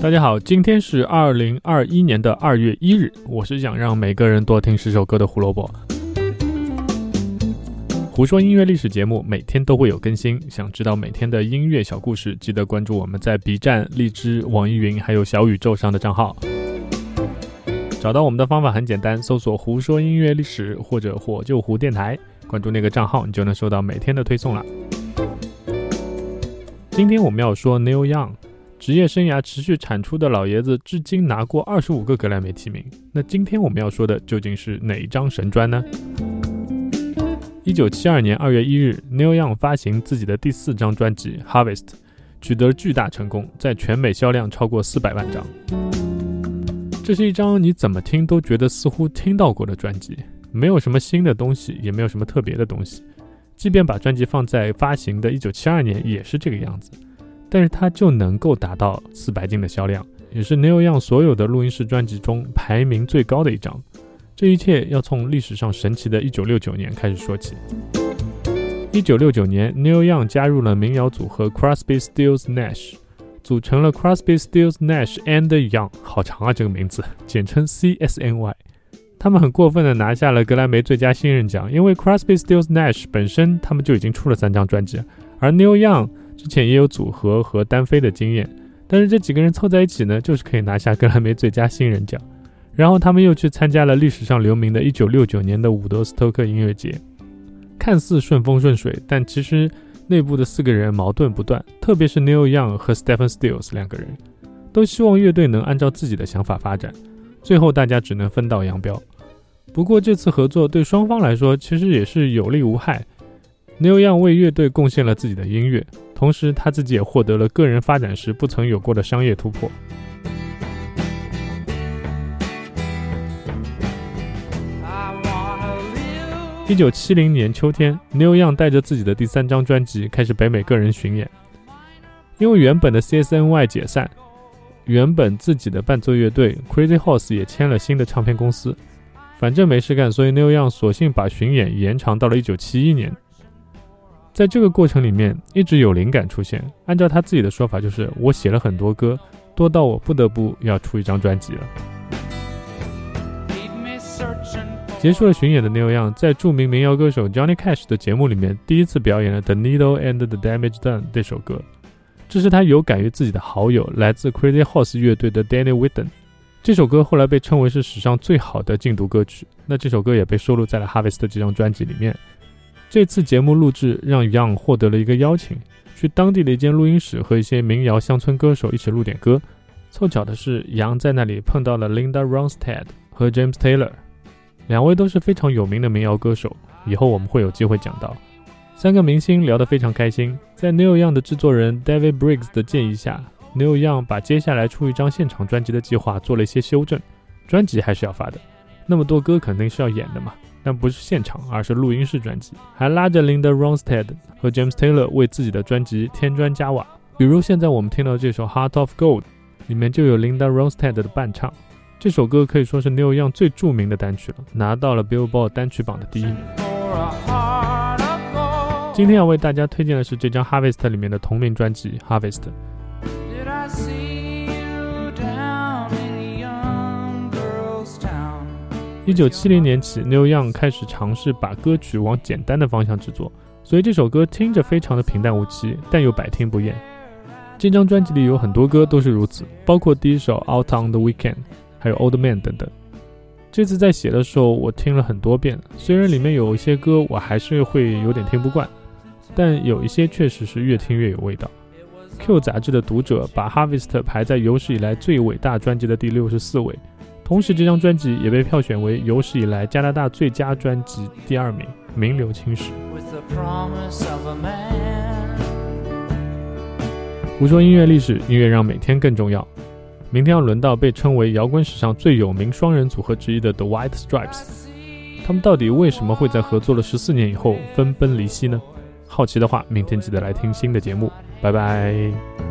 大家好，今天是二零二一年的二月一日，我是想让每个人多听十首歌的胡萝卜。胡说音乐历史节目每天都会有更新，想知道每天的音乐小故事，记得关注我们在 B 站、荔枝、网易云还有小宇宙上的账号。找到我们的方法很简单，搜索“胡说音乐历史”或者“火救胡电台”，关注那个账号，你就能收到每天的推送了。今天我们要说 Neil Young。职业生涯持续产出的老爷子，至今拿过二十五个格莱美提名。那今天我们要说的究竟是哪一张神专呢？一九七二年二月一日，Neil Young 发行自己的第四张专辑《Harvest》，取得巨大成功，在全美销量超过四百万张。这是一张你怎么听都觉得似乎听到过的专辑，没有什么新的东西，也没有什么特别的东西。即便把专辑放在发行的一九七二年，也是这个样子。但是它就能够达到四百斤的销量，也是 Neil Young 所有的录音室专辑中排名最高的一张。这一切要从历史上神奇的1969年开始说起。1969年，Neil Young 加入了民谣组合 Crosby, Stills, Nash，组成了 Crosby, Stills, Nash and Young，好长啊这个名字，简称 CSNY。他们很过分的拿下了格莱美最佳新人奖，因为 Crosby, Stills, Nash 本身他们就已经出了三张专辑，而 Neil Young。之前也有组合和单飞的经验，但是这几个人凑在一起呢，就是可以拿下格莱美最佳新人奖。然后他们又去参加了历史上留名的1969年的伍德斯托克音乐节，看似顺风顺水，但其实内部的四个人矛盾不断，特别是 Neil Young 和 Stephen Stills 两个人，都希望乐队能按照自己的想法发展，最后大家只能分道扬镳。不过这次合作对双方来说其实也是有利无害，Neil Young 为乐队贡献了自己的音乐。同时，他自己也获得了个人发展时不曾有过的商业突破。一九七零年秋天，Neil Young 带着自己的第三张专辑开始北美个人巡演。因为原本的 CSNY 解散，原本自己的伴奏乐队 Crazy Horse 也签了新的唱片公司。反正没事干，所以 Neil Young 索性把巡演延长到了一九七一年。在这个过程里面，一直有灵感出现。按照他自己的说法，就是我写了很多歌，多到我不得不要出一张专辑了。结束了巡演的 Neil Young，在著名民谣歌手 Johnny Cash 的节目里面，第一次表演了《The Needle and the Damage Done》这首歌。这是他有感于自己的好友，来自 Crazy Horse 乐队的 Danny Whitten。这首歌后来被称为是史上最好的禁毒歌曲。那这首歌也被收录在了 Harvest 这张专辑里面。这次节目录制让 Young 获得了一个邀请，去当地的一间录音室和一些民谣乡村歌手一起录点歌。凑巧的是，Young 在那里碰到了 Linda Ronstadt 和 James Taylor，两位都是非常有名的民谣歌手。以后我们会有机会讲到。三个明星聊得非常开心。在 Neil Young 的制作人 David Briggs 的建议下，Neil Young 把接下来出一张现场专辑的计划做了一些修正。专辑还是要发的，那么多歌肯定是要演的嘛。但不是现场，而是录音室专辑，还拉着 Linda Ronstadt 和 James Taylor 为自己的专辑添砖加瓦。比如现在我们听到这首《Heart of Gold》，里面就有 Linda Ronstadt 的伴唱。这首歌可以说是 Neil Young 最著名的单曲了，拿到了 Billboard 单曲榜的第一名。今天要为大家推荐的是这张 Harvest 里面的同名专辑《Harvest》。Did I see 一九七零年起，New Young 开始尝试把歌曲往简单的方向制作，所以这首歌听着非常的平淡无奇，但又百听不厌。这张专辑里有很多歌都是如此，包括第一首《Out on the Weekend》，还有《Old Man》等等。这次在写的时候，我听了很多遍，虽然里面有一些歌我还是会有点听不惯，但有一些确实是越听越有味道。Q 杂志的读者把《Harvest》排在有史以来最伟大专辑的第六十四位。同时，这张专辑也被票选为有史以来加拿大最佳专辑第二名，名留青史。胡说音乐历史，音乐让每天更重要。明天要轮到被称为摇滚史上最有名双人组合之一的 The White Stripes，他们到底为什么会在合作了十四年以后分崩离析呢？好奇的话，明天记得来听新的节目。拜拜。